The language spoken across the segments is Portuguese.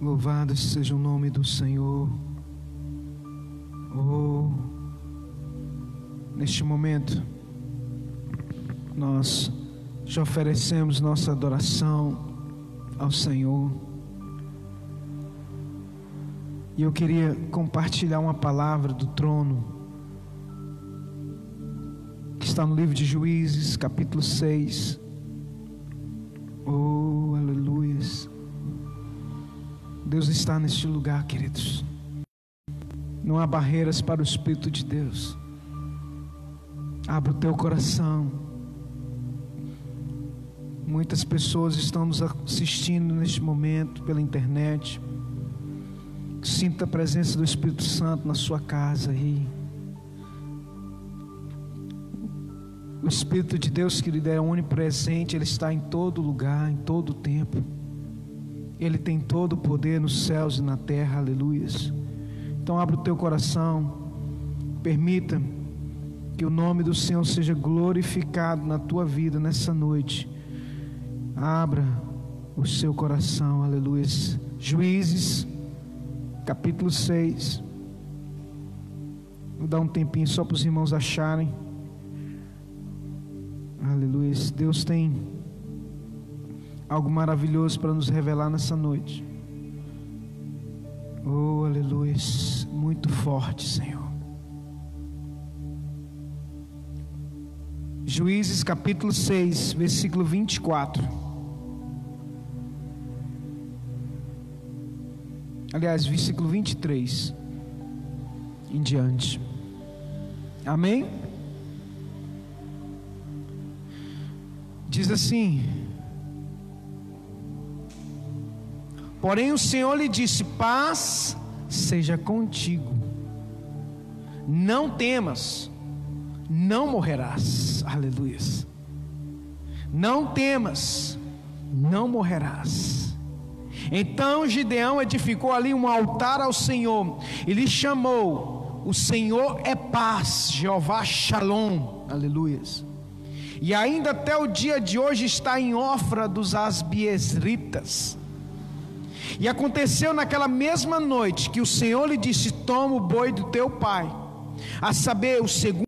Louvado seja o nome do Senhor. Oh, neste momento, nós já oferecemos nossa adoração ao Senhor. E eu queria compartilhar uma palavra do trono, que está no livro de Juízes, capítulo 6. Oh, aleluias. Deus está neste lugar, queridos. Não há barreiras para o Espírito de Deus. Abra o teu coração. Muitas pessoas estão nos assistindo neste momento pela internet. Sinta a presença do Espírito Santo na sua casa aí. O Espírito de Deus, querido, é onipresente, Ele está em todo lugar, em todo tempo. Ele tem todo o poder nos céus e na terra, aleluias. Então abra o teu coração, permita que o nome do Senhor seja glorificado na tua vida nessa noite. Abra o seu coração, aleluia. Juízes, capítulo 6. Vou dar um tempinho só para os irmãos acharem. Aleluia. Deus tem algo maravilhoso para nos revelar nessa noite. Oh, aleluia. Muito forte, Senhor. Juízes capítulo 6, versículo 24. Aliás, versículo 23 em diante. Amém? Diz assim: Porém o Senhor lhe disse: Paz seja contigo, não temas, não morrerás. Aleluia. Não temas, não morrerás. Então Gideão edificou ali um altar ao Senhor e lhe chamou: O Senhor é paz, Jeová Shalom. Aleluia. E ainda até o dia de hoje está em Ofra dos Asbiesritas e aconteceu naquela mesma noite que o Senhor lhe disse: Toma o boi do teu pai, a saber, o segundo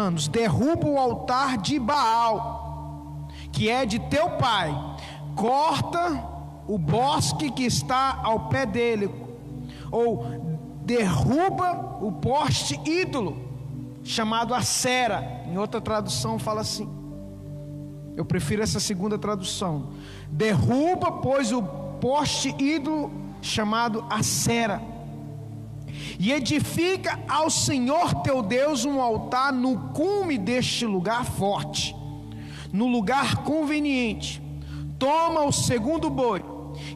anos, derruba o altar de Baal, que é de teu pai, corta o bosque que está ao pé dele, ou derruba o poste ídolo, chamado Acera, em outra tradução fala assim. Eu prefiro essa segunda tradução. Derruba, pois, o poste ídolo chamado Acera. E edifica ao Senhor teu Deus um altar no cume deste lugar forte, no lugar conveniente. Toma o segundo boi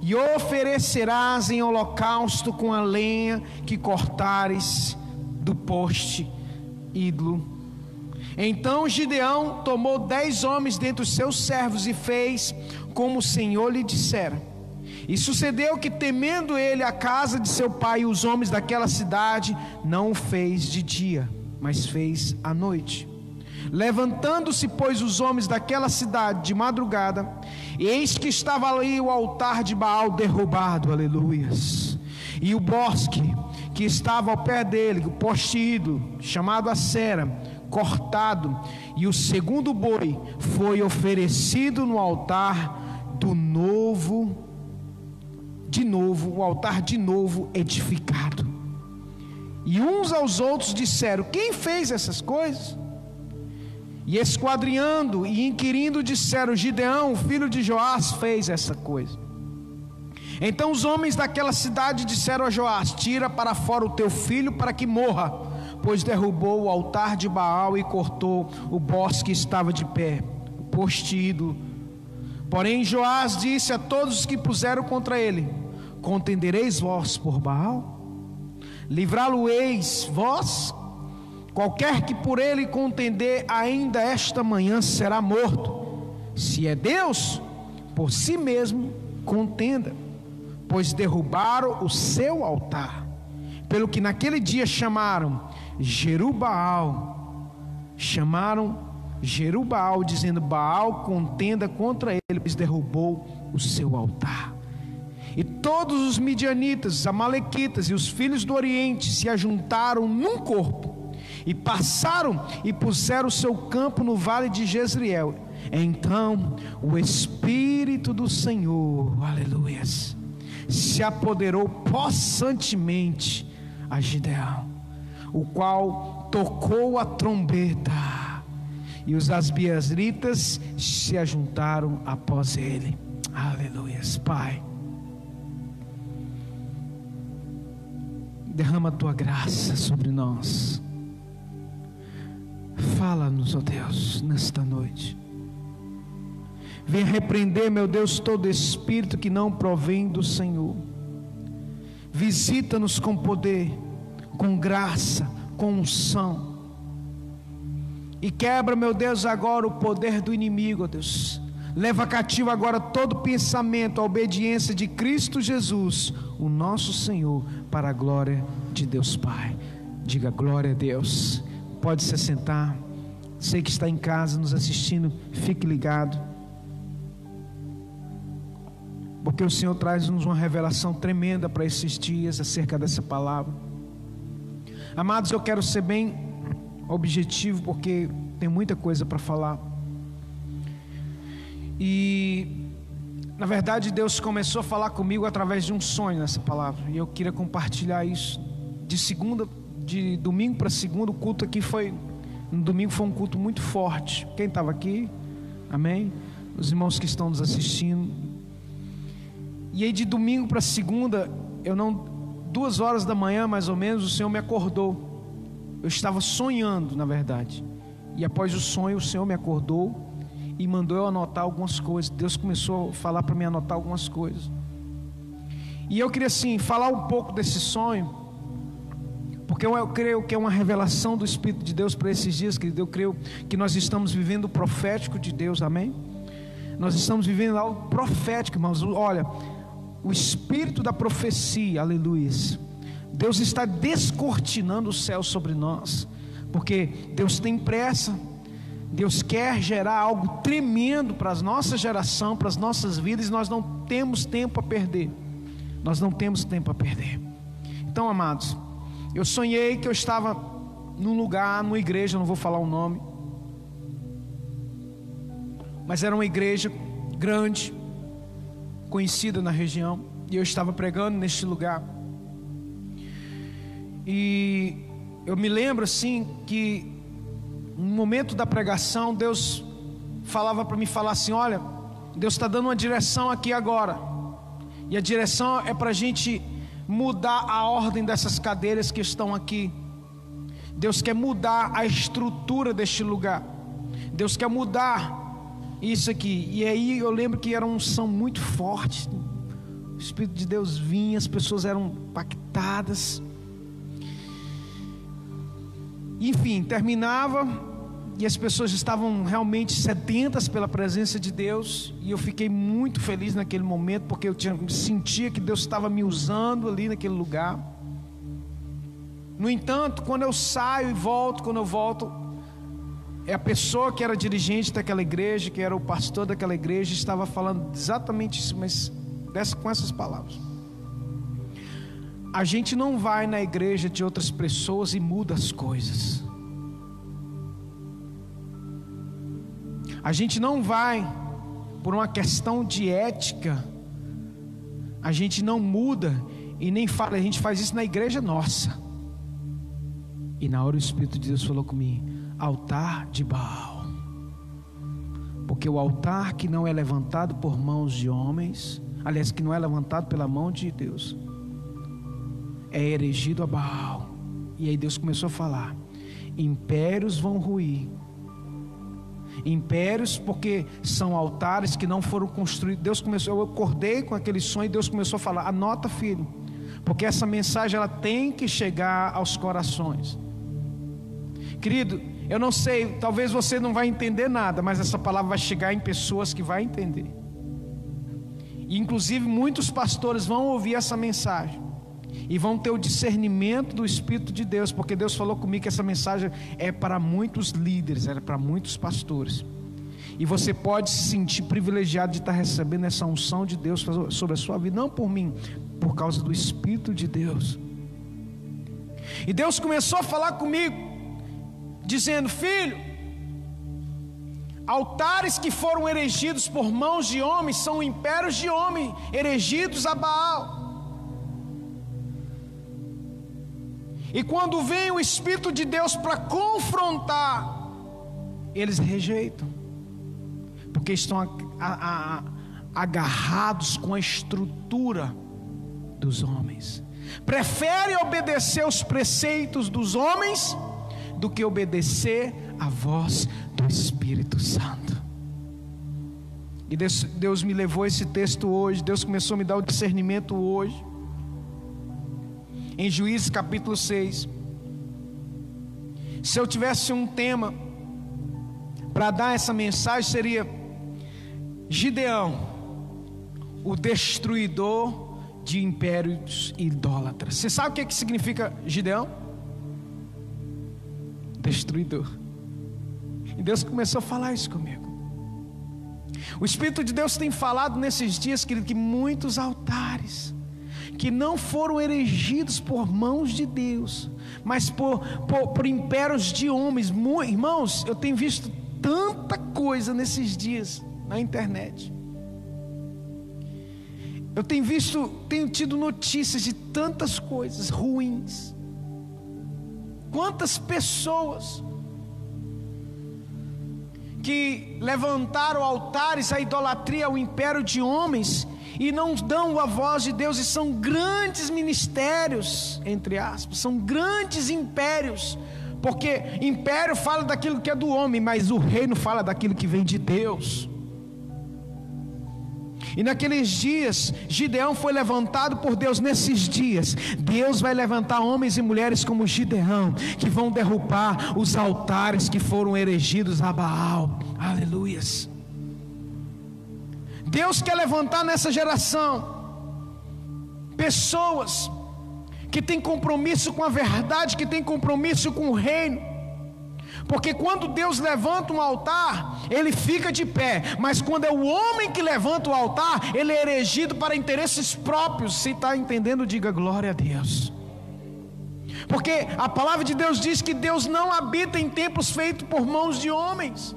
e oferecerás em holocausto com a lenha que cortares do poste ídolo. Então Gideão tomou dez homens dentre os seus servos e fez como o Senhor lhe dissera. E sucedeu que, temendo ele a casa de seu pai e os homens daquela cidade, não o fez de dia, mas fez à noite. Levantando-se, pois, os homens daquela cidade de madrugada, eis que estava ali o altar de Baal derrubado, aleluias, e o bosque que estava ao pé dele, o postido, chamado a Sera, cortado, e o segundo boi foi oferecido no altar do novo de novo, o altar de novo edificado. E uns aos outros disseram: Quem fez essas coisas? E esquadrinhando e inquirindo, disseram: Gideão, filho de Joás, fez essa coisa. Então os homens daquela cidade disseram a Joás: Tira para fora o teu filho para que morra, pois derrubou o altar de Baal e cortou o bosque que estava de pé, o postido. Porém Joás disse a todos os que puseram contra ele: Contendereis vós por Baal? Livrá-lo-eis vós? Qualquer que por ele contender, ainda esta manhã será morto. Se é Deus, por si mesmo contenda, pois derrubaram o seu altar. Pelo que naquele dia chamaram Jerubaal, chamaram Jerubaal, dizendo: Baal contenda contra ele, pois derrubou o seu altar. E todos os midianitas, os amalequitas e os filhos do Oriente se ajuntaram num corpo e passaram e puseram o seu campo no vale de Jezreel. Então o Espírito do Senhor, aleluia, se apoderou possantemente a Gideão, o qual tocou a trombeta e os asbiasritas se ajuntaram após ele. Aleluia, Pai. Derrama a tua graça sobre nós. Fala-nos, ó oh Deus, nesta noite. Venha repreender, meu Deus, todo espírito que não provém do Senhor. Visita-nos com poder, com graça, com unção. E quebra, meu Deus, agora o poder do inimigo, ó Deus. Leva cativo agora todo pensamento à obediência de Cristo Jesus, o nosso Senhor, para a glória de Deus Pai. Diga glória a Deus. Pode se sentar. Sei que está em casa nos assistindo, fique ligado. Porque o Senhor traz-nos uma revelação tremenda para esses dias acerca dessa palavra. Amados, eu quero ser bem objetivo, porque tem muita coisa para falar. E, na verdade, Deus começou a falar comigo através de um sonho nessa palavra. E eu queria compartilhar isso. De segunda, de domingo para segunda, o culto aqui foi. No domingo foi um culto muito forte. Quem estava aqui? Amém? Os irmãos que estão nos assistindo, e aí de domingo para segunda, eu não duas horas da manhã mais ou menos, o Senhor me acordou. Eu estava sonhando, na verdade. E após o sonho, o Senhor me acordou e mandou eu anotar algumas coisas. Deus começou a falar para mim anotar algumas coisas. E eu queria assim falar um pouco desse sonho, porque eu, eu creio que é uma revelação do Espírito de Deus para esses dias, querido. Eu creio que nós estamos vivendo o profético de Deus, amém? Nós estamos vivendo algo profético, irmãos. Olha, o espírito da profecia, aleluia. Deus está descortinando o céu sobre nós, porque Deus tem pressa, Deus quer gerar algo tremendo para a nossa geração, para as nossas vidas, e nós não temos tempo a perder. Nós não temos tempo a perder. Então, amados, eu sonhei que eu estava num lugar, numa igreja, não vou falar o nome, mas era uma igreja grande, conhecida na região, e eu estava pregando neste lugar. E eu me lembro assim que no momento da pregação, Deus falava para mim falar assim: olha, Deus está dando uma direção aqui agora. E a direção é para a gente mudar a ordem dessas cadeiras que estão aqui. Deus quer mudar a estrutura deste lugar. Deus quer mudar isso aqui. E aí eu lembro que era um som muito forte. O Espírito de Deus vinha, as pessoas eram impactadas. Enfim, terminava e as pessoas estavam realmente sedentas pela presença de Deus. E eu fiquei muito feliz naquele momento, porque eu tinha, sentia que Deus estava me usando ali naquele lugar. No entanto, quando eu saio e volto, quando eu volto, é a pessoa que era dirigente daquela igreja, que era o pastor daquela igreja, estava falando exatamente isso, mas com essas palavras. A gente não vai na igreja de outras pessoas e muda as coisas. A gente não vai por uma questão de ética. A gente não muda e nem fala, a gente faz isso na igreja nossa. E na hora o Espírito de Deus falou comigo: altar de Baal. Porque o altar que não é levantado por mãos de homens, aliás, que não é levantado pela mão de Deus, é erigido a Baal. E aí Deus começou a falar: impérios vão ruir. Impérios, porque são altares que não foram construídos. Deus começou, eu acordei com aquele sonho e Deus começou a falar: anota, filho, porque essa mensagem ela tem que chegar aos corações. Querido, eu não sei, talvez você não vai entender nada, mas essa palavra vai chegar em pessoas que vai entender. Inclusive muitos pastores vão ouvir essa mensagem e vão ter o discernimento do Espírito de Deus, porque Deus falou comigo que essa mensagem é para muitos líderes, é para muitos pastores. E você pode se sentir privilegiado de estar recebendo essa unção de Deus sobre a sua vida, não por mim, por causa do Espírito de Deus. E Deus começou a falar comigo, dizendo: Filho, altares que foram erigidos por mãos de homens são impérios de homem, erigidos a Baal. E quando vem o Espírito de Deus para confrontar, eles rejeitam, porque estão a, a, a, agarrados com a estrutura dos homens. Preferem obedecer os preceitos dos homens do que obedecer a voz do Espírito Santo. E Deus, Deus me levou esse texto hoje, Deus começou a me dar o discernimento hoje em Juízes capítulo 6. Se eu tivesse um tema para dar essa mensagem, seria Gideão, o destruidor de impérios idólatras. Você sabe o que, é que significa Gideão? Destruidor. E Deus começou a falar isso comigo. O Espírito de Deus tem falado nesses dias, querido, que muitos altares que não foram erigidos por mãos de Deus, mas por, por, por impérios de homens. Irmãos, eu tenho visto tanta coisa nesses dias na internet. Eu tenho visto, tenho tido notícias de tantas coisas ruins. Quantas pessoas que levantaram altares à idolatria, ao império de homens, e não dão a voz de Deus, e são grandes ministérios, entre aspas, são grandes impérios, porque império fala daquilo que é do homem, mas o reino fala daquilo que vem de Deus. E naqueles dias, Gideão foi levantado por Deus. Nesses dias, Deus vai levantar homens e mulheres como Gideão, que vão derrubar os altares que foram erigidos a Baal. Aleluias. Deus quer levantar nessa geração pessoas que têm compromisso com a verdade, que têm compromisso com o reino. Porque quando Deus levanta um altar, ele fica de pé, mas quando é o homem que levanta o altar, ele é erigido para interesses próprios. Se está entendendo, diga glória a Deus. Porque a palavra de Deus diz que Deus não habita em templos feitos por mãos de homens.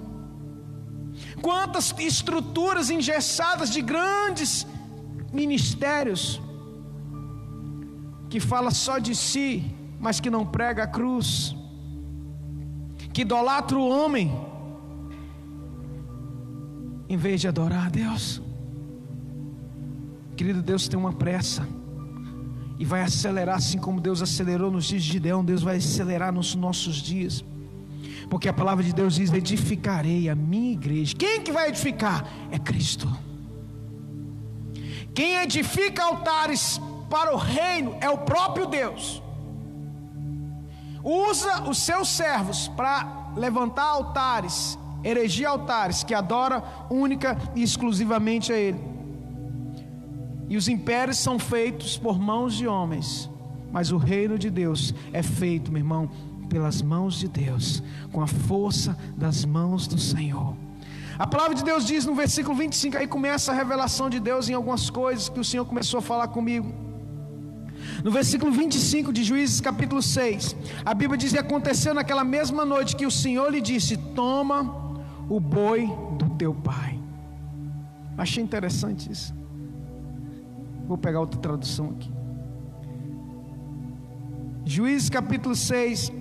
Quantas estruturas engessadas de grandes ministérios que fala só de si, mas que não prega a cruz, que idolatra o homem, em vez de adorar a Deus. Querido, Deus tem uma pressa e vai acelerar, assim como Deus acelerou nos dias de Gideão, Deus vai acelerar nos nossos dias. Porque a palavra de Deus diz: edificarei a minha igreja. Quem que vai edificar? É Cristo. Quem edifica altares para o reino é o próprio Deus. Usa os seus servos para levantar altares, erigir altares que adora única e exclusivamente a Ele. E os impérios são feitos por mãos de homens, mas o reino de Deus é feito, meu irmão, pelas mãos de Deus, com a força das mãos do Senhor. A palavra de Deus diz no versículo 25, aí começa a revelação de Deus em algumas coisas que o Senhor começou a falar comigo. No versículo 25 de Juízes, capítulo 6, a Bíblia diz: E aconteceu naquela mesma noite que o Senhor lhe disse: Toma o boi do teu pai. Achei interessante isso. Vou pegar outra tradução aqui. Juízes capítulo 6,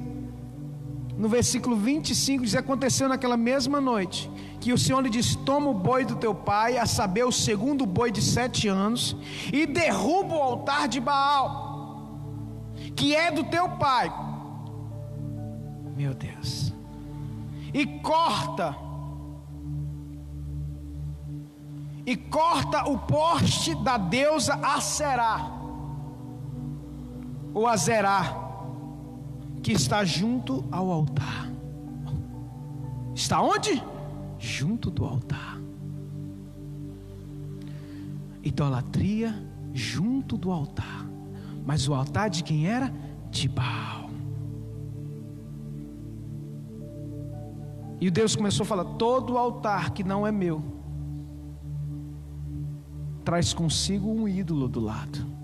no versículo 25 diz: Aconteceu naquela mesma noite que o Senhor lhe disse: Toma o boi do teu pai, a saber, o segundo boi de sete anos, e derruba o altar de Baal, que é do teu pai. Meu Deus. E corta, e corta o poste da deusa Aserá, ou Azerá que está junto ao altar. Está onde? Junto do altar. Idolatria junto do altar. Mas o altar de quem era? De Baal. E Deus começou a falar: todo altar que não é meu traz consigo um ídolo do lado.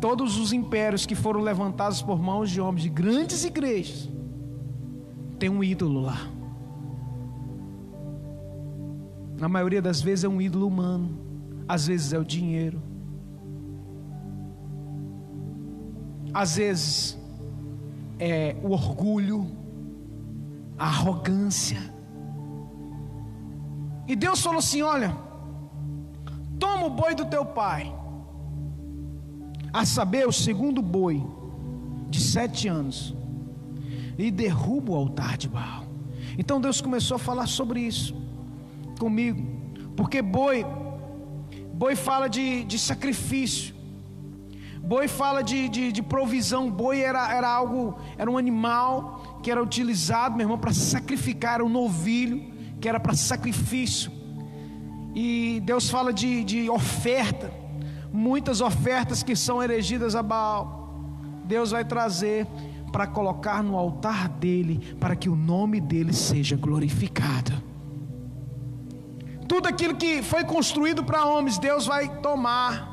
Todos os impérios que foram levantados por mãos de homens de grandes igrejas tem um ídolo lá. Na maioria das vezes é um ídolo humano, às vezes é o dinheiro, às vezes é o orgulho, a arrogância. E Deus falou assim: Olha, toma o boi do teu pai, a saber, o segundo boi, de sete anos, e derruba o altar de Baal. Então Deus começou a falar sobre isso comigo, porque boi, boi fala de, de sacrifício, boi fala de, de, de, provisão, boi era, era algo, era um animal que era utilizado, meu irmão, para sacrificar, era um novilho que era para sacrifício, e Deus fala de, de oferta, muitas ofertas que são erigidas a Baal, Deus vai trazer para colocar no altar dele, para que o nome dele seja glorificado. Tudo aquilo que foi construído para homens, Deus vai tomar,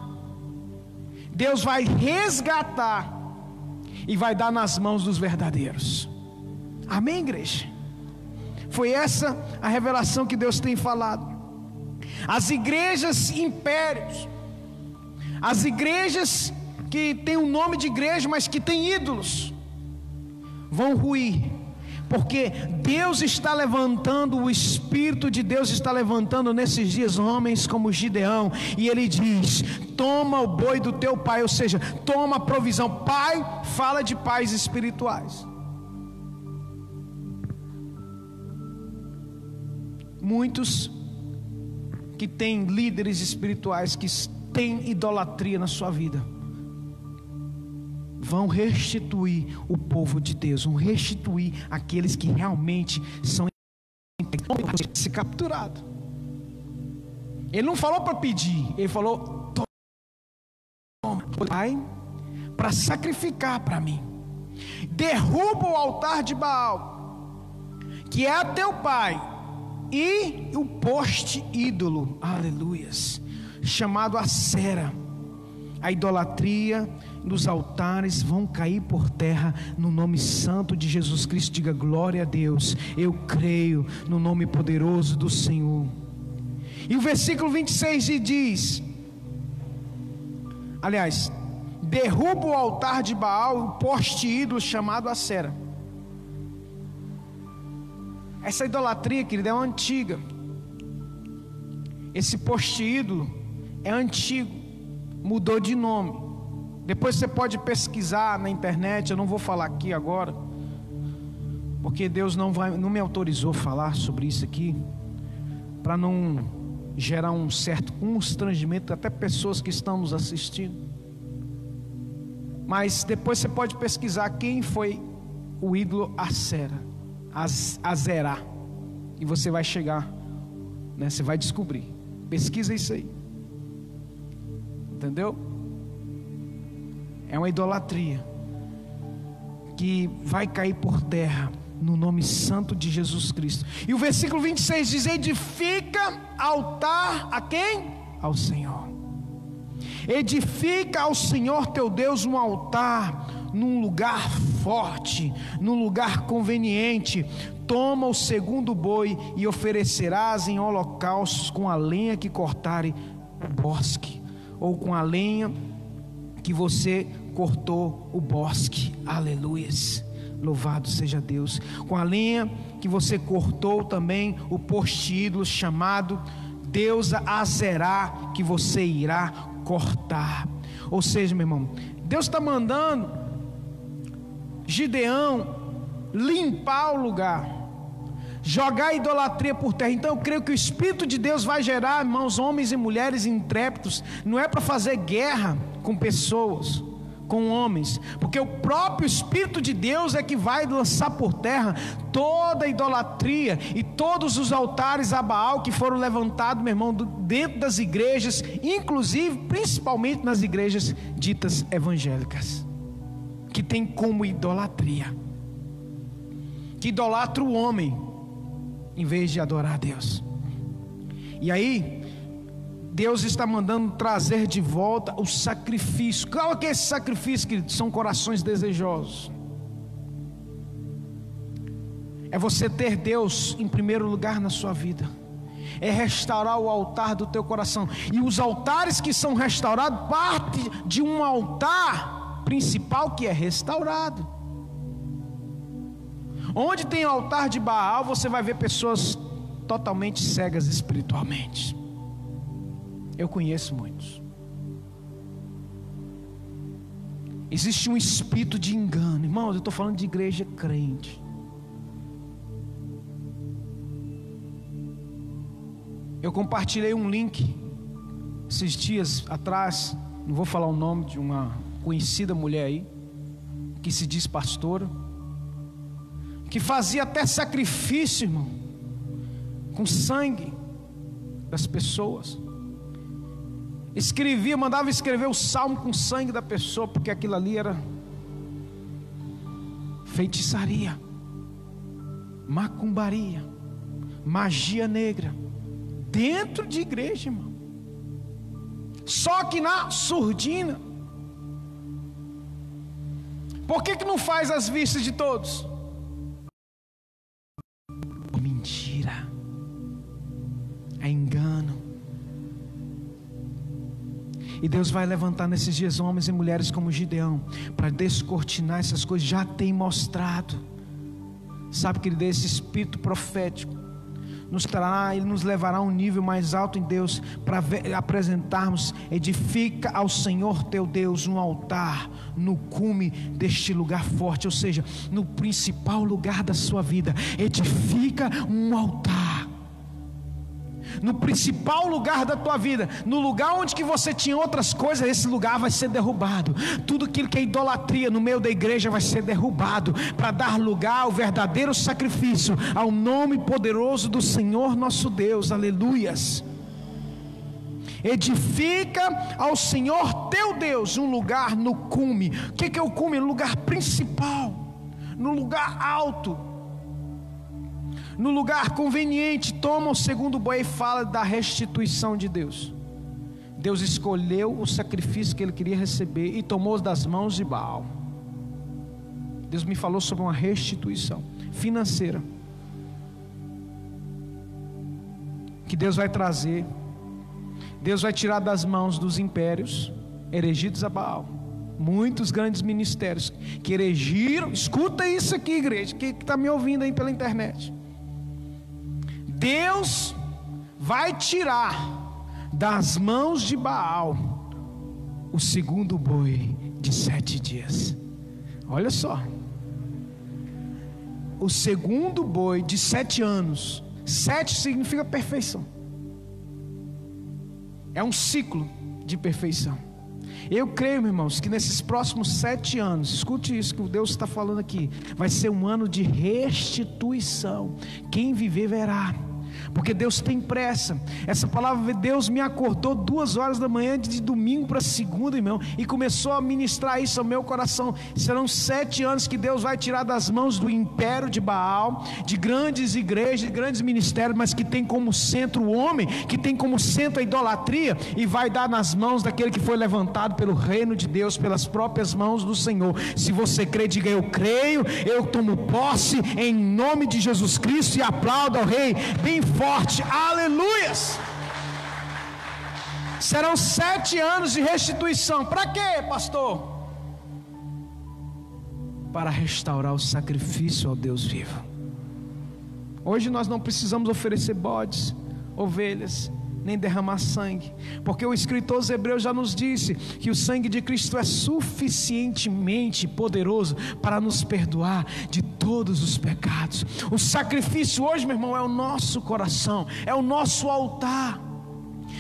Deus vai resgatar e vai dar nas mãos dos verdadeiros. Amém, igreja? Foi essa a revelação que Deus tem falado. As igrejas impérios, as igrejas que têm o um nome de igreja, mas que têm ídolos, vão ruir, porque Deus está levantando, o Espírito de Deus está levantando nesses dias homens como Gideão, e ele diz: toma o boi do teu pai, ou seja, toma a provisão. Pai fala de pais espirituais. Muitos que têm líderes espirituais que têm idolatria na sua vida vão restituir o povo de Deus, vão restituir aqueles que realmente são se capturado. Ele não falou para pedir, ele falou toma, pai, para sacrificar para mim. Derruba o altar de Baal, que é teu pai, e o poste ídolo, aleluias, chamado Acera, a idolatria nos altares vão cair por terra no nome santo de Jesus Cristo. Diga glória a Deus. Eu creio no nome poderoso do Senhor. E o versículo 26 diz: Aliás, derruba o altar de Baal, o poste ídolo chamado Acera. Essa idolatria, querida, é antiga. Esse poste ídolo é antigo, mudou de nome. Depois você pode pesquisar na internet, eu não vou falar aqui agora, porque Deus não, vai, não me autorizou falar sobre isso aqui, para não gerar um certo constrangimento, até pessoas que estão nos assistindo. Mas depois você pode pesquisar quem foi o ídolo Acera, Azerá, e você vai chegar, né, você vai descobrir. Pesquisa isso aí, entendeu? é uma idolatria que vai cair por terra no nome santo de Jesus Cristo. E o versículo 26 diz: Edifica altar a quem? Ao Senhor. Edifica ao Senhor teu Deus um altar num lugar forte, num lugar conveniente. Toma o segundo boi e oferecerás em holocaustos com a lenha que cortare o bosque, ou com a lenha que você cortou o bosque. Aleluias. Louvado seja Deus. Com a lenha que você cortou também o postido chamado Deus Azerá, que você irá cortar. Ou seja, meu irmão, Deus está mandando Gideão limpar o lugar jogar a idolatria por terra. Então eu creio que o Espírito de Deus vai gerar, irmãos, homens e mulheres intrépidos, não é para fazer guerra com pessoas, com homens, porque o próprio Espírito de Deus é que vai lançar por terra toda a idolatria e todos os altares a Baal que foram levantados, meu irmão, dentro das igrejas, inclusive, principalmente nas igrejas ditas evangélicas, que tem como idolatria. que idolatra o homem em vez de adorar a Deus. E aí, Deus está mandando trazer de volta o sacrifício. Qual que é esse sacrifício, querido? São corações desejosos. É você ter Deus em primeiro lugar na sua vida. É restaurar o altar do teu coração. E os altares que são restaurados parte de um altar principal que é restaurado. Onde tem altar de Baal, você vai ver pessoas totalmente cegas espiritualmente. Eu conheço muitos. Existe um espírito de engano, irmãos. Eu estou falando de igreja crente. Eu compartilhei um link esses dias atrás. Não vou falar o nome de uma conhecida mulher aí, que se diz pastora, que fazia até sacrifício, irmão, com sangue das pessoas escrevia, mandava escrever o salmo com sangue da pessoa, porque aquilo ali era feitiçaria, macumbaria, magia negra, dentro de igreja, irmão. Só que na surdina. Por que, que não faz as vistas de todos? Mentira, é engano. E Deus vai levantar nesses dias homens e mulheres como Gideão, para descortinar essas coisas, já tem mostrado. Sabe que ele dê esse espírito profético, nos trará, ele nos levará a um nível mais alto em Deus, para apresentarmos, edifica ao Senhor teu Deus um altar no cume deste lugar forte, ou seja, no principal lugar da sua vida, edifica um altar no principal lugar da tua vida, no lugar onde que você tinha outras coisas, esse lugar vai ser derrubado. Tudo aquilo que é idolatria no meio da igreja vai ser derrubado para dar lugar ao verdadeiro sacrifício, ao nome poderoso do Senhor nosso Deus. Aleluias. Edifica ao Senhor teu Deus um lugar no cume. O que é o cume? Lugar principal, no lugar alto no lugar conveniente, toma o segundo boi e fala da restituição de Deus. Deus escolheu o sacrifício que ele queria receber e tomou das mãos de Baal. Deus me falou sobre uma restituição financeira. Que Deus vai trazer. Deus vai tirar das mãos dos impérios erigidos a Baal. Muitos grandes ministérios que erigiram. Escuta isso aqui, igreja, que está me ouvindo aí pela internet Deus vai tirar das mãos de Baal o segundo boi de sete dias. Olha só. O segundo boi de sete anos. Sete significa perfeição. É um ciclo de perfeição. Eu creio, irmãos, que nesses próximos sete anos, escute isso que Deus está falando aqui, vai ser um ano de restituição. Quem viver verá porque Deus tem pressa. Essa palavra Deus me acordou duas horas da manhã de domingo para segunda, irmão, e começou a ministrar isso ao meu coração. Serão sete anos que Deus vai tirar das mãos do império de Baal, de grandes igrejas, de grandes ministérios, mas que tem como centro o homem, que tem como centro a idolatria, e vai dar nas mãos daquele que foi levantado pelo reino de Deus, pelas próprias mãos do Senhor. Se você crê, diga eu creio, eu tomo posse em nome de Jesus Cristo e aplauda ao Rei bem forte, aleluias. Serão sete anos de restituição, para quê, pastor? Para restaurar o sacrifício ao Deus vivo. Hoje nós não precisamos oferecer bodes, ovelhas, nem derramar sangue, porque o escritor aos Hebreus já nos disse que o sangue de Cristo é suficientemente poderoso para nos perdoar de todos os pecados. O sacrifício hoje, meu irmão, é o nosso coração, é o nosso altar.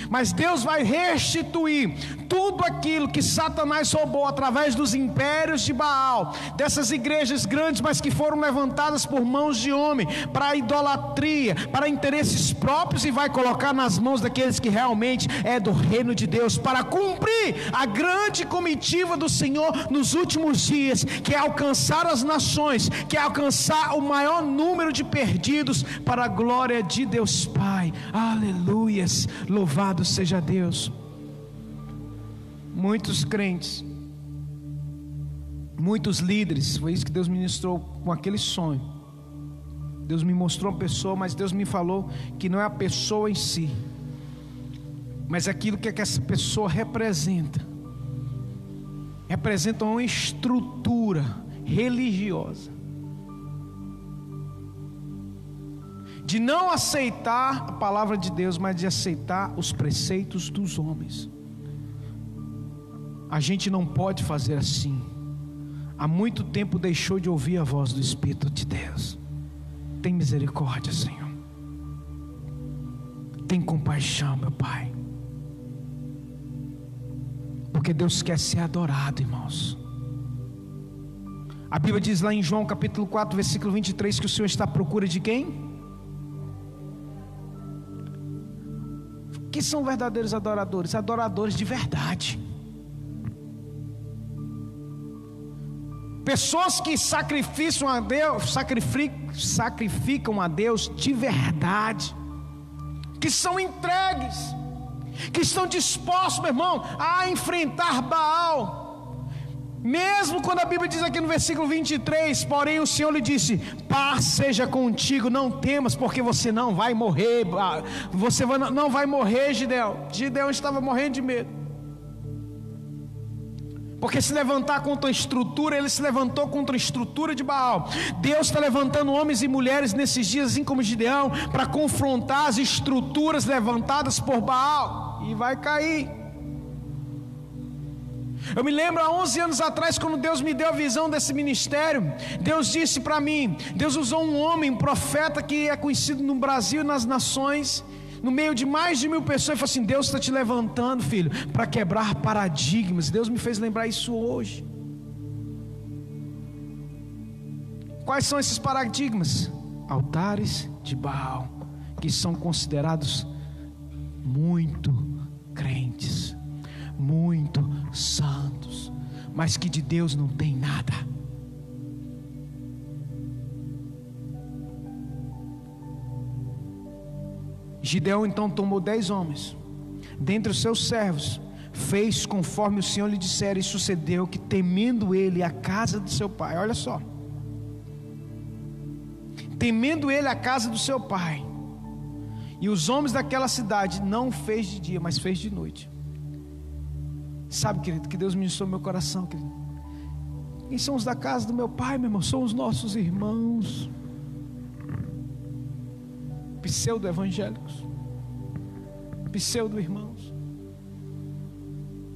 Mas Deus vai restituir tudo aquilo que Satanás roubou através dos impérios de Baal, dessas igrejas grandes, mas que foram levantadas por mãos de homem, para idolatria, para interesses próprios, e vai colocar nas mãos daqueles que realmente é do reino de Deus, para cumprir a grande comitiva do Senhor nos últimos dias, que é alcançar as nações, que é alcançar o maior número de perdidos para a glória de Deus Pai. Aleluias! Louvado seja Deus. Muitos crentes, muitos líderes, foi isso que Deus ministrou com aquele sonho. Deus me mostrou uma pessoa, mas Deus me falou que não é a pessoa em si, mas aquilo que, é que essa pessoa representa. Representa uma estrutura religiosa. De não aceitar a palavra de Deus, mas de aceitar os preceitos dos homens. A gente não pode fazer assim. Há muito tempo deixou de ouvir a voz do Espírito de Deus. Tem misericórdia, Senhor. Tem compaixão, meu Pai. Porque Deus quer ser adorado, irmãos. A Bíblia diz lá em João capítulo 4, versículo 23 que o Senhor está à procura de quem? Que são verdadeiros adoradores? Adoradores de verdade. Pessoas que sacrificam a Deus, sacrificam a Deus de verdade, que são entregues, que estão dispostos, meu irmão, a enfrentar Baal. Mesmo quando a Bíblia diz aqui no versículo 23, porém o Senhor lhe disse: Paz seja contigo, não temas, porque você não vai morrer, você não vai morrer, Gideão. Gideão estava morrendo de medo. Porque se levantar contra a estrutura, ele se levantou contra a estrutura de Baal. Deus está levantando homens e mulheres nesses dias, assim como Gideão, para confrontar as estruturas levantadas por Baal. E vai cair. Eu me lembro há 11 anos atrás, quando Deus me deu a visão desse ministério, Deus disse para mim: Deus usou um homem, um profeta que é conhecido no Brasil e nas nações, no meio de mais de mil pessoas, e falou assim: Deus está te levantando, filho, para quebrar paradigmas. Deus me fez lembrar isso hoje. Quais são esses paradigmas? Altares de Baal, que são considerados muito crentes, muito santos, mas que de Deus não tem nada. Gideão então tomou dez homens, dentre os seus servos, fez conforme o Senhor lhe dissera, e sucedeu que, temendo ele a casa do seu pai, olha só, temendo ele a casa do seu pai, e os homens daquela cidade não fez de dia, mas fez de noite. Sabe, querido, que Deus ministrou meu coração, querido. Quem são os da casa do meu pai, meu irmão? São os nossos irmãos pseudo-evangélicos, pseudo-irmãos.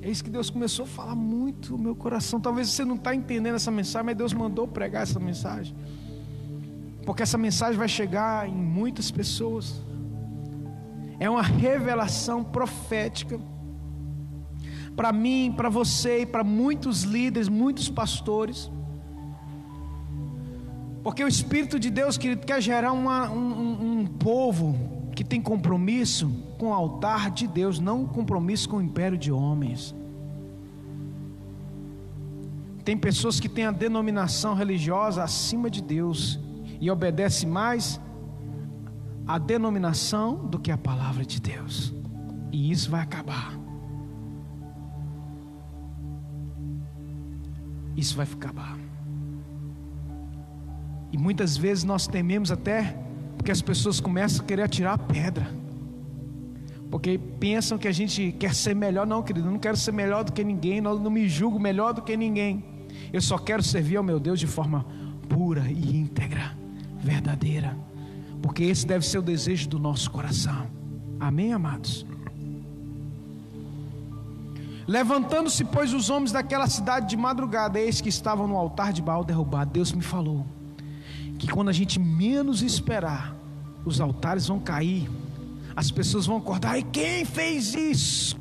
É isso que Deus começou a falar muito no meu coração. Talvez você não está entendendo essa mensagem, mas Deus mandou pregar essa mensagem. Porque essa mensagem vai chegar em muitas pessoas. É uma revelação profética para mim, para você e para muitos líderes, muitos pastores. Porque o Espírito de Deus, quer gerar uma, um, um povo que tem compromisso com o altar de Deus, não compromisso com o império de homens. Tem pessoas que têm a denominação religiosa acima de Deus e obedece mais a denominação do que a palavra de Deus. E isso vai acabar. Isso vai acabar. E muitas vezes nós tememos até porque as pessoas começam a querer atirar a pedra. Porque pensam que a gente quer ser melhor. Não, querido, eu não quero ser melhor do que ninguém. Não, não me julgo melhor do que ninguém. Eu só quero servir ao meu Deus de forma pura e íntegra, verdadeira. Porque esse deve ser o desejo do nosso coração. Amém, amados? Levantando-se, pois, os homens daquela cidade de madrugada, eis que estavam no altar de Baal derrubado. Deus me falou que quando a gente menos esperar, os altares vão cair, as pessoas vão acordar, e quem fez isso?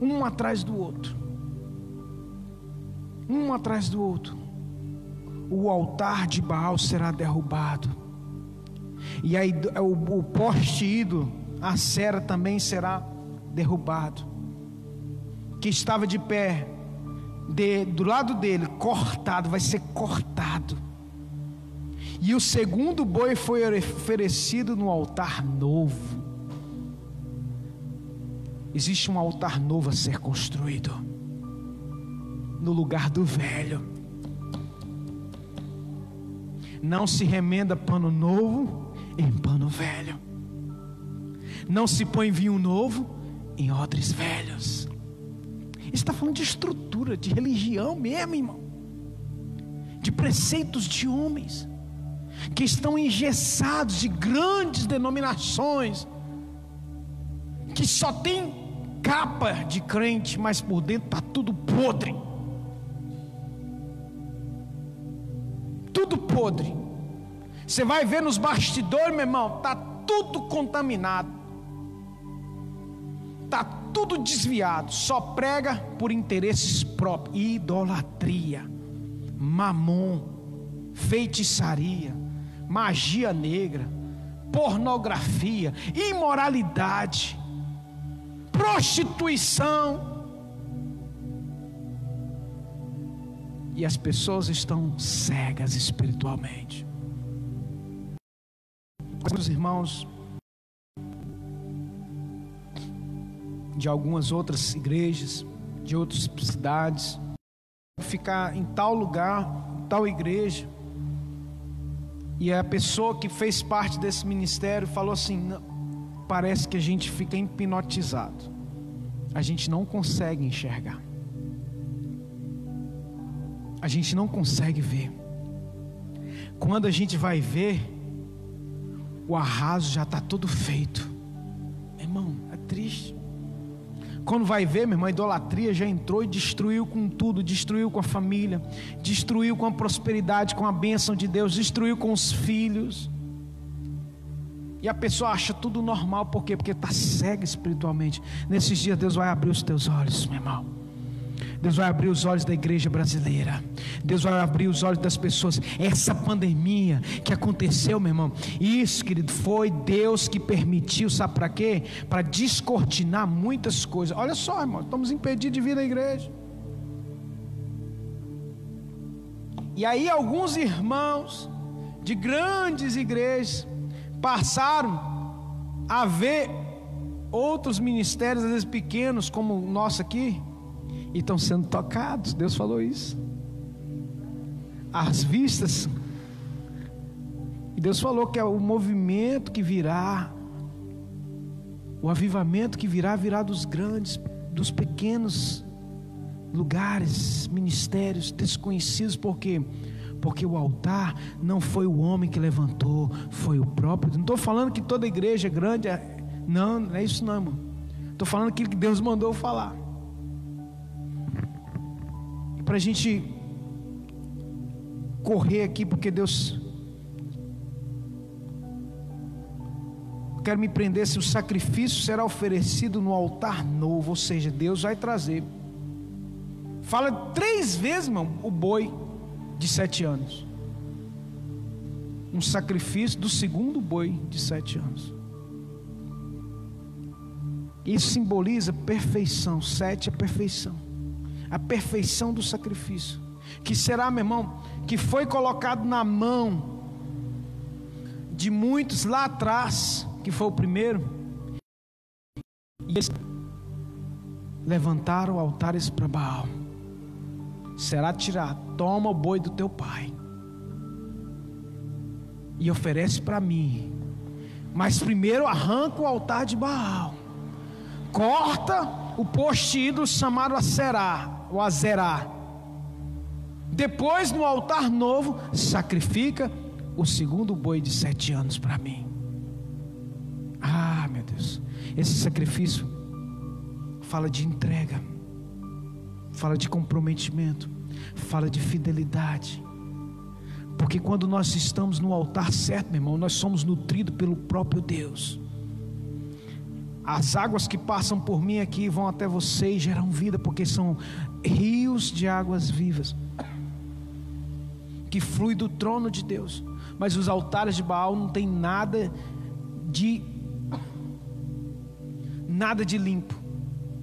Um atrás do outro. Um atrás do outro. O altar de Baal será derrubado. E aí o, o poste ídolo, a Sera também será derrubado. Que estava de pé de, do lado dele, cortado, vai ser cortado. E o segundo boi foi oferecido no altar novo. Existe um altar novo a ser construído no lugar do velho. Não se remenda pano novo em pano velho. Não se põe vinho novo em odres velhos está falando de estrutura, de religião mesmo, irmão. De preceitos de homens que estão engessados de grandes denominações, que só tem capa de crente, mas por dentro está tudo podre. Tudo podre. Você vai ver nos bastidores, meu irmão, está tudo contaminado. Está tudo desviado, só prega por interesses próprios, idolatria, mamon, feitiçaria, magia negra, pornografia, imoralidade, prostituição. E as pessoas estão cegas espiritualmente. Meus irmãos, de algumas outras igrejas, de outras cidades, ficar em tal lugar, tal igreja. E a pessoa que fez parte desse ministério falou assim: parece que a gente fica hipnotizado, a gente não consegue enxergar, a gente não consegue ver. Quando a gente vai ver, o arraso já está todo feito, irmão, é triste. Quando vai ver, meu irmão, a idolatria já entrou e destruiu com tudo, destruiu com a família, destruiu com a prosperidade, com a bênção de Deus, destruiu com os filhos. E a pessoa acha tudo normal, por quê? Porque está cega espiritualmente. Nesses dias Deus vai abrir os teus olhos, meu irmão. Deus vai abrir os olhos da igreja brasileira. Deus vai abrir os olhos das pessoas. Essa pandemia que aconteceu, meu irmão, isso, querido, foi Deus que permitiu, sabe para quê? Para descortinar muitas coisas. Olha só, irmão, estamos impedidos de vir à igreja. E aí alguns irmãos de grandes igrejas passaram a ver outros ministérios, às vezes pequenos, como o nosso aqui, e estão sendo tocados. Deus falou isso. As vistas. E Deus falou que é o movimento que virá, o avivamento que virá, virá dos grandes, dos pequenos lugares, ministérios desconhecidos, porque porque o altar não foi o homem que levantou, foi o próprio. Não estou falando que toda igreja é grande, é... não, não é isso não, irmão. Estou falando aquilo que Deus mandou falar para a gente correr aqui, porque Deus. Quero me prender se o sacrifício será oferecido no altar novo, ou seja, Deus vai trazer. Fala três vezes, irmão, o boi de sete anos. Um sacrifício do segundo boi de sete anos. Isso simboliza perfeição. Sete é perfeição a perfeição do sacrifício, que será, meu irmão, que foi colocado na mão de muitos lá atrás, que foi o primeiro, e eles levantaram altares para Baal. Será tirado, toma o boi do teu pai e oferece para mim. Mas primeiro arranca o altar de Baal, corta o postido chamado Aserá, o Azerá. Depois, no altar novo, sacrifica o segundo boi de sete anos para mim. Ah, meu Deus, esse sacrifício fala de entrega, fala de comprometimento, fala de fidelidade. Porque quando nós estamos no altar certo, meu irmão, nós somos nutridos pelo próprio Deus. As águas que passam por mim aqui vão até você e geram vida, porque são rios de águas vivas que flui do trono de Deus. Mas os altares de Baal não tem nada de nada de limpo.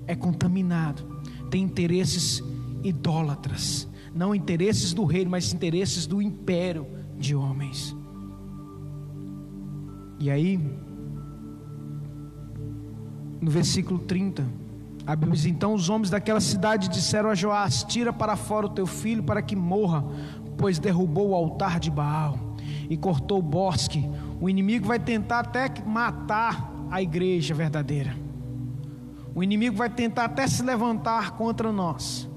É contaminado. Tem interesses idólatras, não interesses do reino, mas interesses do império de homens. E aí, no versículo 30, a Bíblia diz: Então os homens daquela cidade disseram a Joás: Tira para fora o teu filho para que morra, pois derrubou o altar de Baal e cortou o bosque. O inimigo vai tentar até matar a igreja verdadeira. O inimigo vai tentar até se levantar contra nós.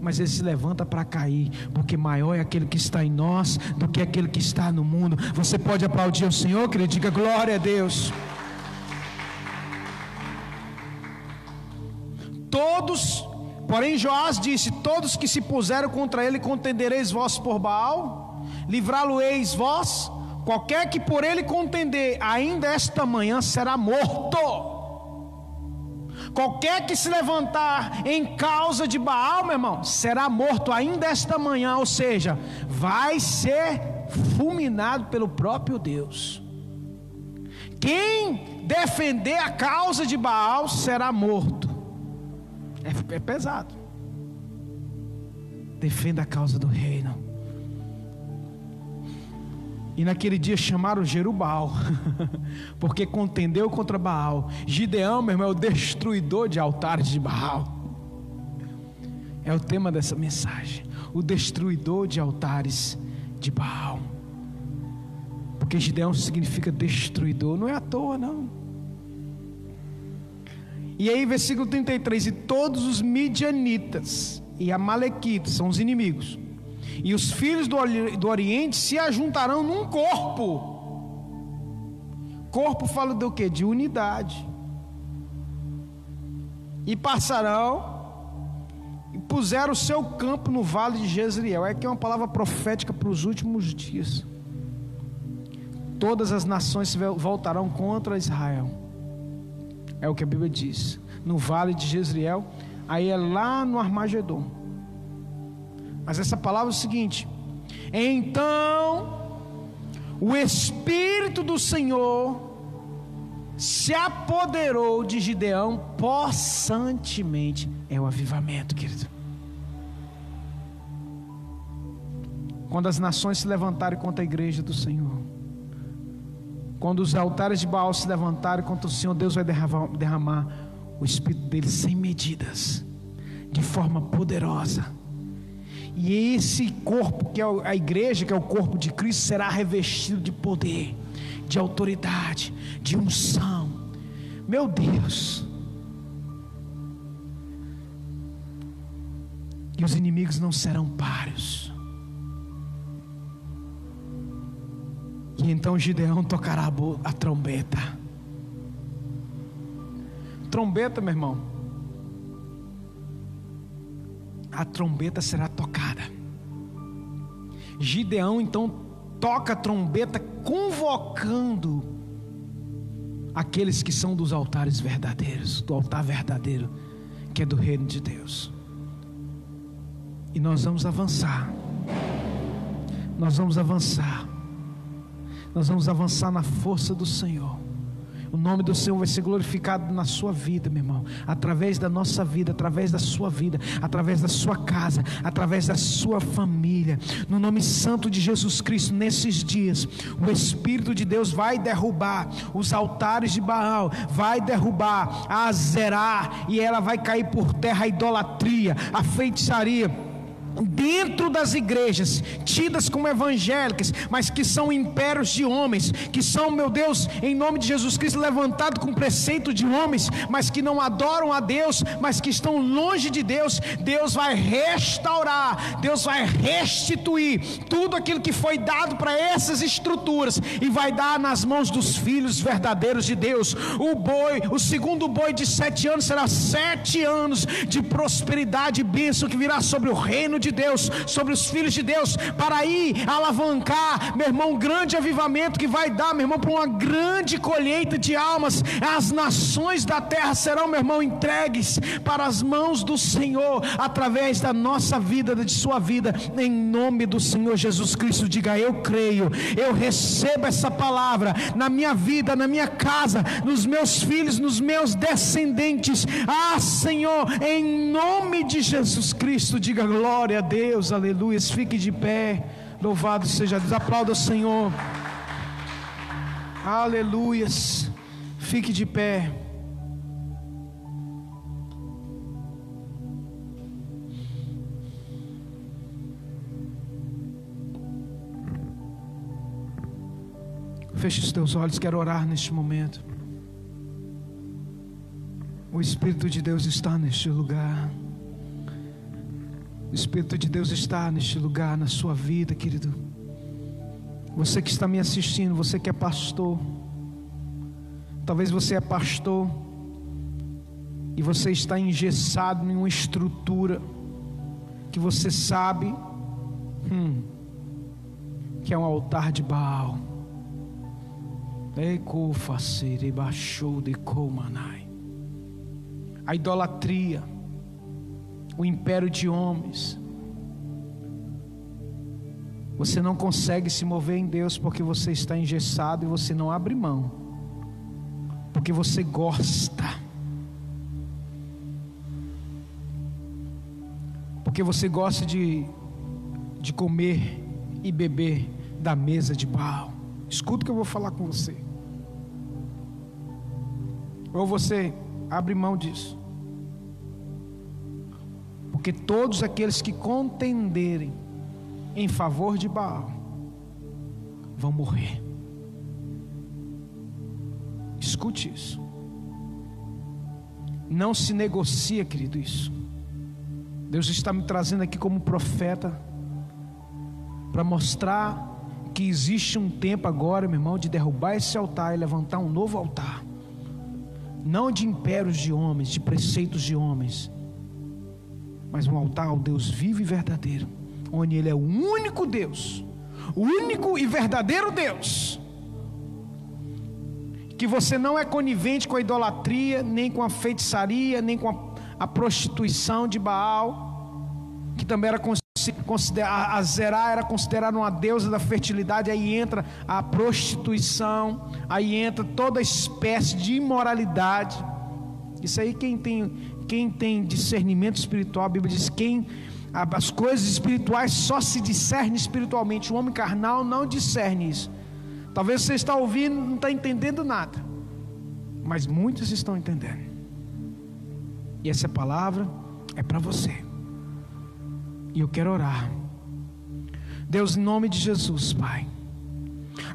Mas ele se levanta para cair, porque maior é aquele que está em nós do que aquele que está no mundo. Você pode aplaudir o Senhor, que ele diga glória a Deus. Todos, porém Joás disse: Todos que se puseram contra ele, contendereis vós por Baal, livrá-lo-eis vós, qualquer que por ele contender, ainda esta manhã será morto. Qualquer que se levantar em causa de Baal, meu irmão, será morto ainda esta manhã, ou seja, vai ser fulminado pelo próprio Deus. Quem defender a causa de Baal será morto. É, é pesado. Defenda a causa do reino. E naquele dia chamaram Jerubal, porque contendeu contra Baal. Gideão, meu irmão, é o destruidor de altares de Baal. É o tema dessa mensagem. O destruidor de altares de Baal. Porque Gideão significa destruidor, não é à toa, não. E aí, versículo 33: E todos os midianitas e amalequitas são os inimigos e os filhos do, do Oriente se ajuntarão num corpo. Corpo fala do que? De unidade. E passarão e puseram o seu campo no vale de Jezreel. É que é uma palavra profética para os últimos dias. Todas as nações se voltarão contra Israel. É o que a Bíblia diz. No vale de Jezreel, aí é lá no Armagedon. Mas essa palavra é o seguinte: então o Espírito do Senhor se apoderou de Gideão possantemente. É o avivamento, querido. Quando as nações se levantarem contra a igreja do Senhor, quando os altares de Baal se levantarem contra o Senhor, Deus vai derramar, derramar o Espírito dele sem medidas, de forma poderosa e esse corpo, que é a igreja, que é o corpo de Cristo, será revestido de poder, de autoridade, de unção. Meu Deus. E os inimigos não serão páreos. E então Gideão tocará a, trombeta. Trombeta, meu irmão a trombeta será tocada. Gideão então toca a trombeta, convocando aqueles que são dos altares verdadeiros, do altar verdadeiro, que é do reino de Deus. E nós vamos avançar. Nós vamos avançar. Nós vamos avançar na força do Senhor. O nome do Senhor vai ser glorificado na sua vida, meu irmão. Através da nossa vida, através da sua vida, através da sua casa, através da sua família. No nome santo de Jesus Cristo, nesses dias, o Espírito de Deus vai derrubar os altares de Baal, vai derrubar a Zerá, e ela vai cair por terra a idolatria, a feitiçaria dentro das igrejas, tidas como evangélicas, mas que são impérios de homens, que são, meu Deus, em nome de Jesus Cristo, levantados com preceito de homens, mas que não adoram a Deus, mas que estão longe de Deus, Deus vai restaurar, Deus vai restituir tudo aquilo que foi dado para essas estruturas e vai dar nas mãos dos filhos verdadeiros de Deus. O boi, o segundo boi de sete anos será sete anos de prosperidade e bênção que virá sobre o reino de Deus Deus, sobre os filhos de Deus, para ir alavancar, meu irmão, um grande avivamento que vai dar, meu irmão, para uma grande colheita de almas. As nações da terra serão, meu irmão, entregues para as mãos do Senhor, através da nossa vida, de sua vida, em nome do Senhor Jesus Cristo. Diga, eu creio, eu recebo essa palavra na minha vida, na minha casa, nos meus filhos, nos meus descendentes. Ah, Senhor, em nome de Jesus Cristo, diga glória a Deus, aleluia. Fique de pé, louvado seja Deus. Aplauda o Senhor, aleluias. Fique de pé. Feche os teus olhos, quero orar neste momento. O Espírito de Deus está neste lugar. O Espírito de Deus está neste lugar, na sua vida, querido. Você que está me assistindo, você que é pastor. Talvez você é pastor e você está engessado em uma estrutura que você sabe hum, que é um altar de Baal. A idolatria, o império de homens. Você não consegue se mover em Deus porque você está engessado e você não abre mão, porque você gosta, porque você gosta de, de comer e beber da mesa de Baal. Escuta o que eu vou falar com você. Ou você Abre mão disso. Porque todos aqueles que contenderem em favor de Baal vão morrer. Escute isso. Não se negocia, querido, isso. Deus está me trazendo aqui como profeta para mostrar que existe um tempo agora, meu irmão, de derrubar esse altar e levantar um novo altar não de impérios de homens, de preceitos de homens, mas um altar ao Deus vivo e verdadeiro, onde Ele é o único Deus, o único e verdadeiro Deus. Que você não é conivente com a idolatria, nem com a feitiçaria, nem com a, a prostituição de Baal, que também era a Zerá era considerada uma deusa da fertilidade, aí entra a prostituição, aí entra toda espécie de imoralidade. Isso aí quem tem, quem tem discernimento espiritual, a Bíblia diz quem as coisas espirituais só se discerne espiritualmente. O homem carnal não discerne isso. Talvez você está ouvindo, não está entendendo nada. Mas muitos estão entendendo. E essa palavra é para você. E eu quero orar. Deus, em nome de Jesus, Pai.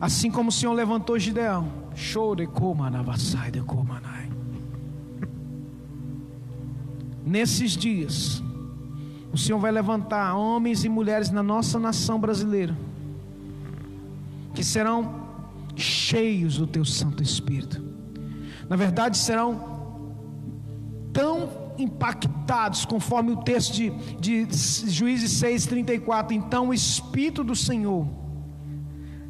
Assim como o Senhor levantou Gideão, Nesses dias, o Senhor vai levantar homens e mulheres na nossa nação brasileira, que serão cheios do Teu Santo Espírito. Na verdade, serão tão impactados, conforme o texto de, de Juízes 6,34. Então o Espírito do Senhor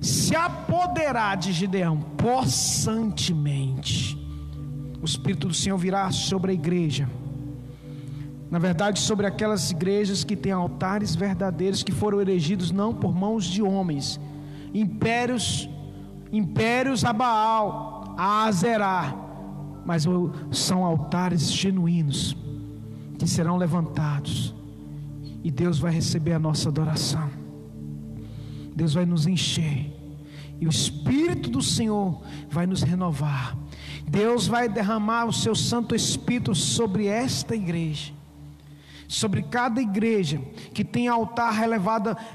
se apoderar de Gideão possantemente. O Espírito do Senhor virá sobre a igreja. Na verdade, sobre aquelas igrejas que têm altares verdadeiros que foram erigidos não por mãos de homens, impérios, impérios a Baal, a Azerá, mas são altares genuínos que serão levantados. E Deus vai receber a nossa adoração. Deus vai nos encher. E o Espírito do Senhor vai nos renovar. Deus vai derramar o seu Santo Espírito sobre esta igreja, sobre cada igreja que tem altar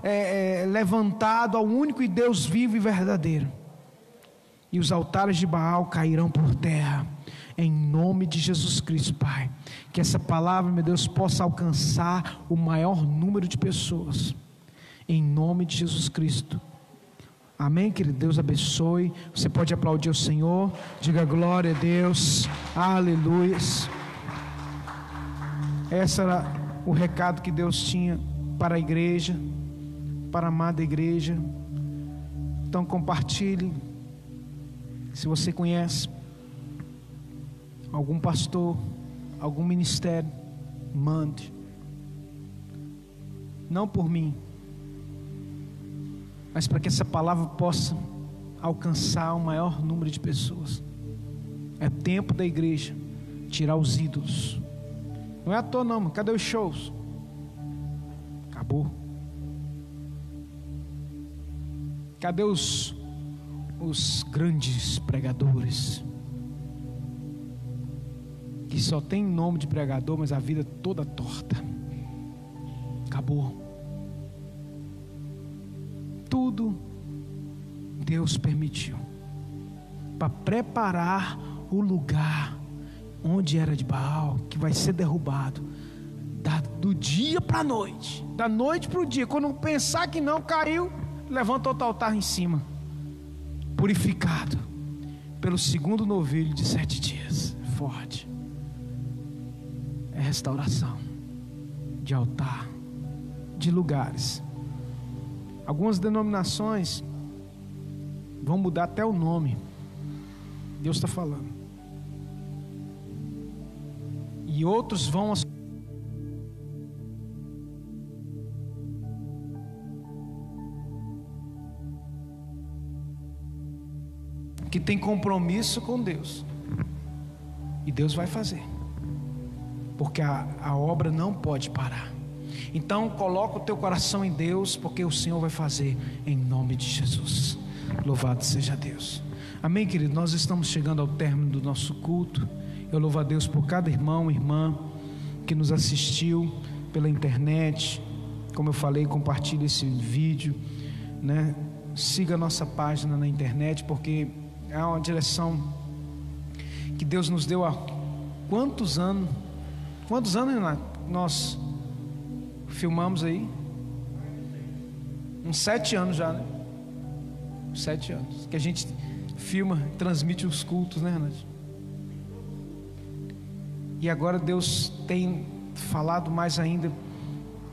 é, é, levantado ao único e Deus vivo e verdadeiro. E os altares de Baal cairão por terra em nome de Jesus Cristo, Pai. Que essa palavra, meu Deus, possa alcançar o maior número de pessoas, em nome de Jesus Cristo. Amém, querido? Deus abençoe. Você pode aplaudir o Senhor, diga glória a Deus, aleluia. Esse era o recado que Deus tinha para a igreja, para a amada igreja. Então compartilhe. Se você conhece algum pastor, algum ministério, mande. Não por mim, mas para que essa palavra possa alcançar o maior número de pessoas. É tempo da igreja tirar os ídolos. Não é à toa, não. Cadê os shows? Acabou. Cadê os, os grandes pregadores? Que só tem nome de pregador, mas a vida toda torta. Acabou. Tudo Deus permitiu para preparar o lugar onde era de Baal, que vai ser derrubado, da, do dia para a noite, da noite para o dia. Quando pensar que não caiu, levanta outro altar em cima, purificado pelo segundo novilho de sete dias. Forte. É restauração de altar, de lugares. Algumas denominações vão mudar até o nome. Deus está falando. E outros vão que tem compromisso com Deus. E Deus vai fazer. Porque a, a obra não pode parar. Então coloca o teu coração em Deus, porque o Senhor vai fazer em nome de Jesus. Louvado seja Deus. Amém, querido. Nós estamos chegando ao término do nosso culto. Eu louvo a Deus por cada irmão irmã que nos assistiu pela internet. Como eu falei, compartilhe esse vídeo, né? Siga a nossa página na internet, porque é uma direção que Deus nos deu há quantos anos? Quantos anos nós filmamos aí? Uns sete anos já, né? Sete anos. Que a gente filma, transmite os cultos, né, Renato? E agora Deus tem falado mais ainda.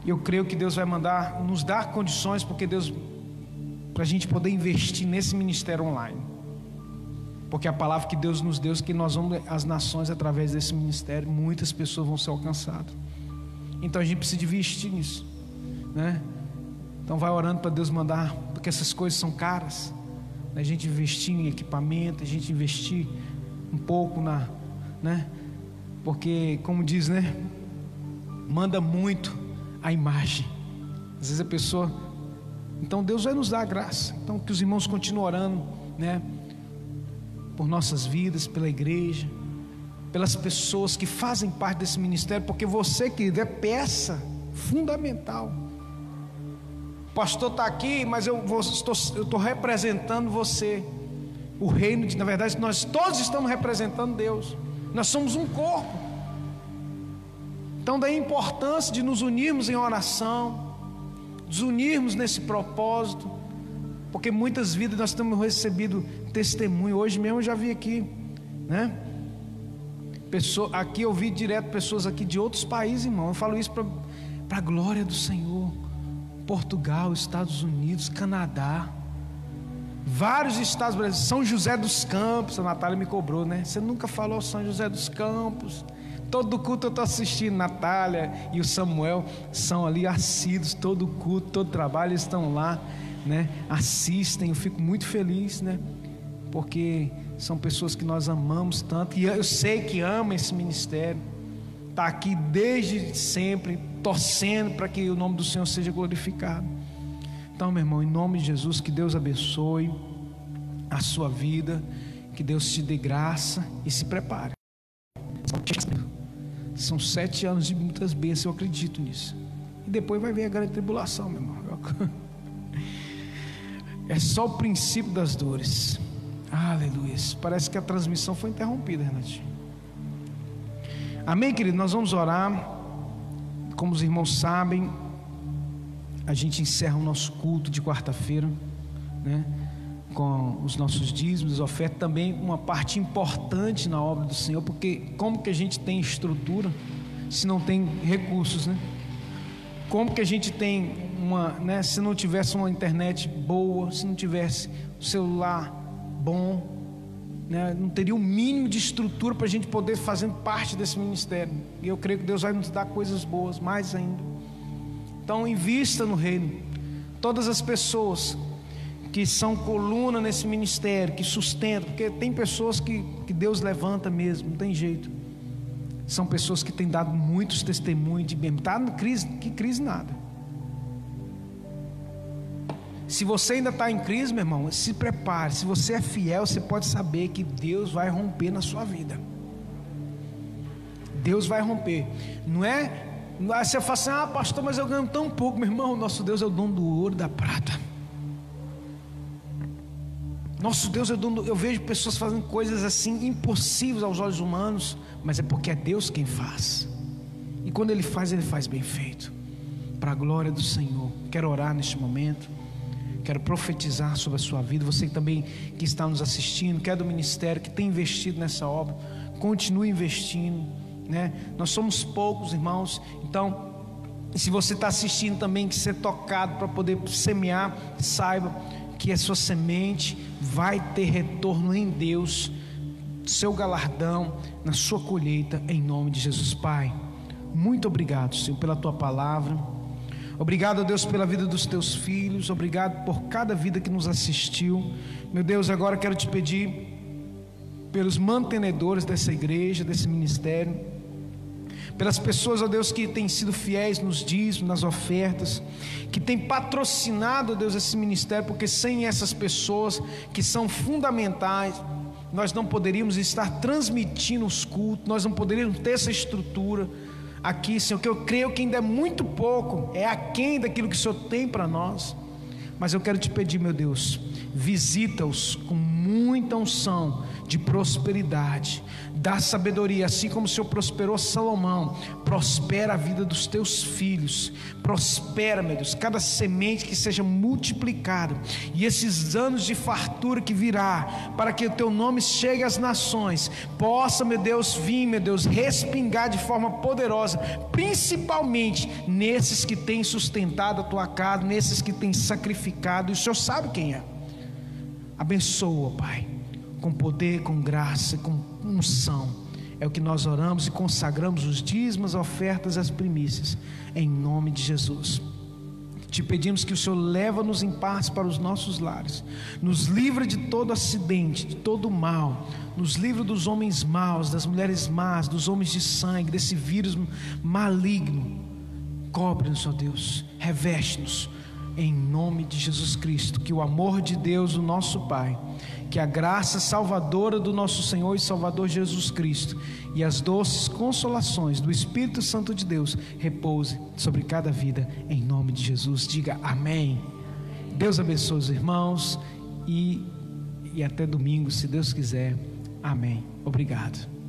Eu creio que Deus vai mandar, nos dar condições, porque Deus, para a gente poder investir nesse ministério online. Porque a palavra que Deus nos deu é que nós vamos, as nações, através desse ministério, muitas pessoas vão ser alcançadas. Então a gente precisa investir nisso, né? Então vai orando para Deus mandar, porque essas coisas são caras. A gente investir em equipamento, a gente investir um pouco na, né? Porque como diz, né? Manda muito a imagem. Às vezes a pessoa então Deus vai nos dar a graça. Então que os irmãos continuem orando, né? Por nossas vidas, pela igreja, pelas pessoas que fazem parte desse ministério, porque você, querido, é peça fundamental o pastor está aqui, mas eu, estou, eu estou representando você. O reino, de, na verdade, nós todos estamos representando Deus. Nós somos um corpo. Então, daí a importância de nos unirmos em oração, nos unirmos nesse propósito, porque muitas vidas nós temos recebido testemunho. Hoje mesmo eu já vi aqui, né? Pessoa, aqui eu vi direto pessoas aqui de outros países, irmão. Eu falo isso para a glória do Senhor. Portugal, Estados Unidos, Canadá, vários estados brasileiros, São José dos Campos, a Natália me cobrou, né? Você nunca falou São José dos Campos. Todo culto eu estou assistindo, Natália e o Samuel são ali assíduos, todo culto, todo trabalho, eles estão lá, né? Assistem, eu fico muito feliz, né? Porque são pessoas que nós amamos tanto, e eu sei que amam esse ministério, está aqui desde sempre, torcendo para que o nome do Senhor seja glorificado. Então, meu irmão, em nome de Jesus, que Deus abençoe a sua vida, que Deus te dê graça e se prepare. São sete anos de muitas bênçãos, eu acredito nisso. E depois vai vir a grande tribulação, meu irmão. É só o princípio das dores. Aleluia. Parece que a transmissão foi interrompida, Renatinho. Amém, querido? Nós vamos orar. Como os irmãos sabem, a gente encerra o nosso culto de quarta-feira, né? Com os nossos dízimos, ofertas, também uma parte importante na obra do Senhor, porque como que a gente tem estrutura se não tem recursos, né? como que a gente tem uma, né, se não tivesse uma internet boa, se não tivesse um celular bom, né, não teria o um mínimo de estrutura para a gente poder fazer parte desse ministério. E eu creio que Deus vai nos dar coisas boas, mais ainda. Então, invista no reino. Todas as pessoas que são coluna nesse ministério, que sustentam, porque tem pessoas que, que Deus levanta mesmo, não tem jeito. São pessoas que têm dado muitos testemunhos de bem. Está na crise, que crise nada. Se você ainda está em crise, meu irmão, se prepare. Se você é fiel, você pode saber que Deus vai romper na sua vida. Deus vai romper. Não é? Você fala assim, ah, pastor, mas eu ganho tão pouco, meu irmão. Nosso Deus é o dono do ouro e da prata. Nosso Deus é o dono. Do... Eu vejo pessoas fazendo coisas assim impossíveis aos olhos humanos, mas é porque é Deus quem faz. E quando Ele faz, Ele faz bem feito. Para a glória do Senhor. Quero orar neste momento. Quero profetizar sobre a sua vida. Você também que está nos assistindo, que é do ministério, que tem investido nessa obra, continue investindo. Né? Nós somos poucos irmãos, então, se você está assistindo também, que ser tocado para poder semear, saiba que a sua semente vai ter retorno em Deus, seu galardão na sua colheita, em nome de Jesus, Pai. Muito obrigado, Senhor, pela tua palavra. Obrigado, Deus, pela vida dos teus filhos. Obrigado por cada vida que nos assistiu. Meu Deus, agora quero te pedir pelos mantenedores dessa igreja, desse ministério, pelas pessoas, ó Deus, que têm sido fiéis nos dízimos, nas ofertas, que têm patrocinado, ó Deus, esse ministério, porque sem essas pessoas que são fundamentais, nós não poderíamos estar transmitindo os cultos, nós não poderíamos ter essa estrutura aqui, Senhor, que eu creio que ainda é muito pouco, é aquém daquilo que o Senhor tem para nós. Mas eu quero te pedir, meu Deus, visita-os com muita unção de prosperidade, dá sabedoria, assim como o Senhor prosperou Salomão, prospera a vida dos teus filhos, prospera, meu Deus, cada semente que seja multiplicada, e esses anos de fartura que virá, para que o teu nome chegue às nações, possa, meu Deus, vir, meu Deus, respingar de forma poderosa, principalmente nesses que têm sustentado a tua casa, nesses que têm sacrificado, e o Senhor sabe quem é. Abençoa, Pai, com poder, com graça, com unção. É o que nós oramos e consagramos os dízimos, ofertas, as primícias, em nome de Jesus. Te pedimos que o Senhor leva-nos em paz para os nossos lares, nos livra de todo acidente, de todo mal, nos livra dos homens maus, das mulheres más, dos homens de sangue, desse vírus maligno. Cobre-nos, ó Deus, reveste-nos em nome de Jesus Cristo, que o amor de Deus, o nosso Pai, que a graça salvadora do nosso Senhor e Salvador Jesus Cristo e as doces consolações do Espírito Santo de Deus repouse sobre cada vida, em nome de Jesus. Diga amém. Deus abençoe os irmãos e, e até domingo, se Deus quiser. Amém. Obrigado.